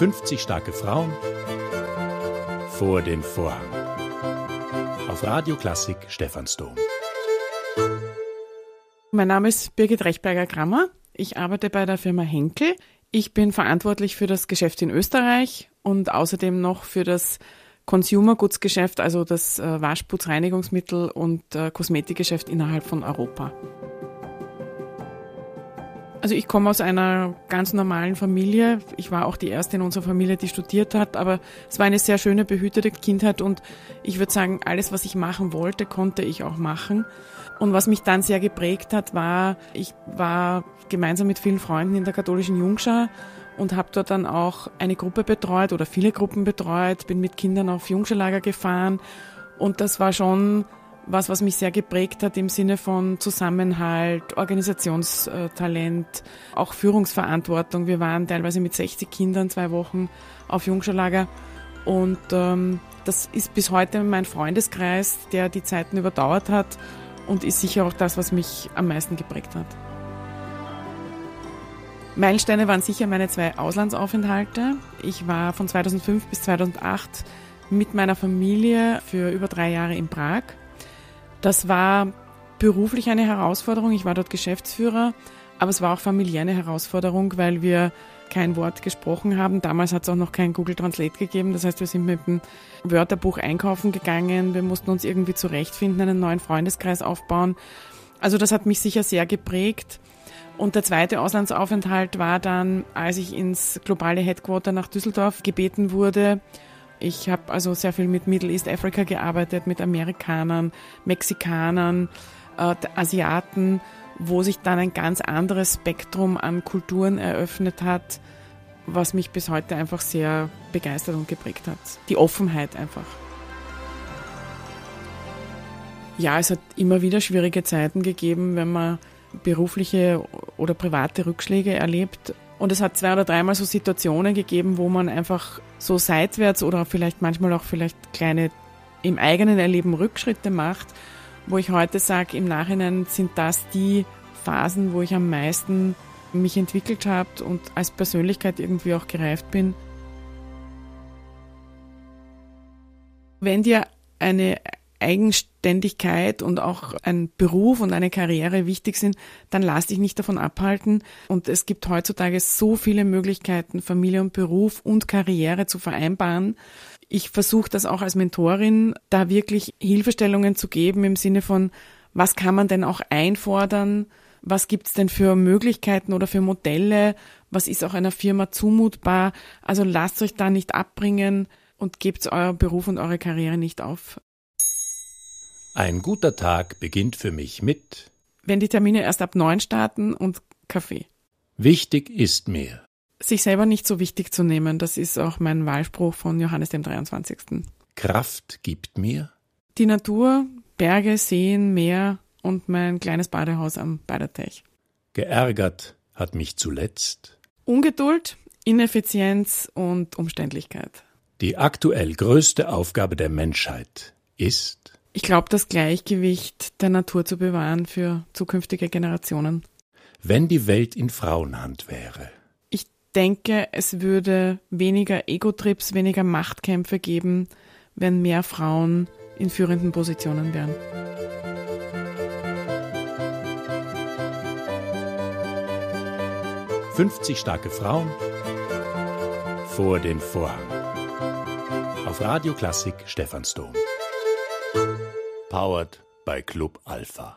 50 starke Frauen vor dem Vorhang. Auf Radio Klassik Stephansdom. Mein Name ist Birgit Rechberger-Grammer. Ich arbeite bei der Firma Henkel. Ich bin verantwortlich für das Geschäft in Österreich und außerdem noch für das Consumer Goods Geschäft, also das äh, Waschputz, Reinigungsmittel und äh, Kosmetikgeschäft innerhalb von Europa. Also ich komme aus einer ganz normalen Familie. Ich war auch die erste in unserer Familie, die studiert hat, aber es war eine sehr schöne, behütete Kindheit und ich würde sagen, alles, was ich machen wollte, konnte ich auch machen. Und was mich dann sehr geprägt hat, war, ich war gemeinsam mit vielen Freunden in der katholischen Jungschar und habe dort dann auch eine Gruppe betreut oder viele Gruppen betreut, bin mit Kindern auf Jungscharlager gefahren und das war schon was, was mich sehr geprägt hat im Sinne von Zusammenhalt, Organisationstalent, auch Führungsverantwortung. Wir waren teilweise mit 60 Kindern zwei Wochen auf Jungscharlager und ähm, das ist bis heute mein Freundeskreis, der die Zeiten überdauert hat und ist sicher auch das, was mich am meisten geprägt hat. Meilensteine waren sicher meine zwei Auslandsaufenthalte. Ich war von 2005 bis 2008 mit meiner Familie für über drei Jahre in Prag das war beruflich eine Herausforderung. Ich war dort Geschäftsführer, aber es war auch familiär eine Herausforderung, weil wir kein Wort gesprochen haben. Damals hat es auch noch kein Google Translate gegeben. Das heißt, wir sind mit dem Wörterbuch einkaufen gegangen. Wir mussten uns irgendwie zurechtfinden, einen neuen Freundeskreis aufbauen. Also das hat mich sicher sehr geprägt. Und der zweite Auslandsaufenthalt war dann, als ich ins globale Headquarter nach Düsseldorf gebeten wurde, ich habe also sehr viel mit Middle East Africa gearbeitet, mit Amerikanern, Mexikanern, äh, Asiaten, wo sich dann ein ganz anderes Spektrum an Kulturen eröffnet hat, was mich bis heute einfach sehr begeistert und geprägt hat. Die Offenheit einfach. Ja, es hat immer wieder schwierige Zeiten gegeben, wenn man berufliche oder private Rückschläge erlebt. Und es hat zwei oder dreimal so Situationen gegeben, wo man einfach so seitwärts oder vielleicht manchmal auch vielleicht kleine im eigenen Erleben Rückschritte macht, wo ich heute sage, im Nachhinein sind das die Phasen, wo ich am meisten mich entwickelt habe und als Persönlichkeit irgendwie auch gereift bin. Wenn dir eine Eigenständigkeit und auch ein Beruf und eine Karriere wichtig sind, dann lass dich nicht davon abhalten. Und es gibt heutzutage so viele Möglichkeiten, Familie und Beruf und Karriere zu vereinbaren. Ich versuche das auch als Mentorin, da wirklich Hilfestellungen zu geben im Sinne von, was kann man denn auch einfordern? Was gibt's denn für Möglichkeiten oder für Modelle? Was ist auch einer Firma zumutbar? Also lasst euch da nicht abbringen und gebt euer Beruf und eure Karriere nicht auf. Ein guter Tag beginnt für mich mit Wenn die Termine erst ab neun starten und Kaffee. Wichtig ist mir. Sich selber nicht so wichtig zu nehmen, das ist auch mein Wahlspruch von Johannes dem 23. Kraft gibt mir. Die Natur, Berge, Seen, Meer und mein kleines Badehaus am Baderteich. Geärgert hat mich zuletzt. Ungeduld, Ineffizienz und Umständlichkeit. Die aktuell größte Aufgabe der Menschheit ist ich glaube, das Gleichgewicht der Natur zu bewahren für zukünftige Generationen. Wenn die Welt in Frauenhand wäre. Ich denke, es würde weniger Ego-Trips, weniger Machtkämpfe geben, wenn mehr Frauen in führenden Positionen wären. »50 starke Frauen vor dem Vorhang« auf Radio Klassik Stephansdom. Powered by Club Alpha.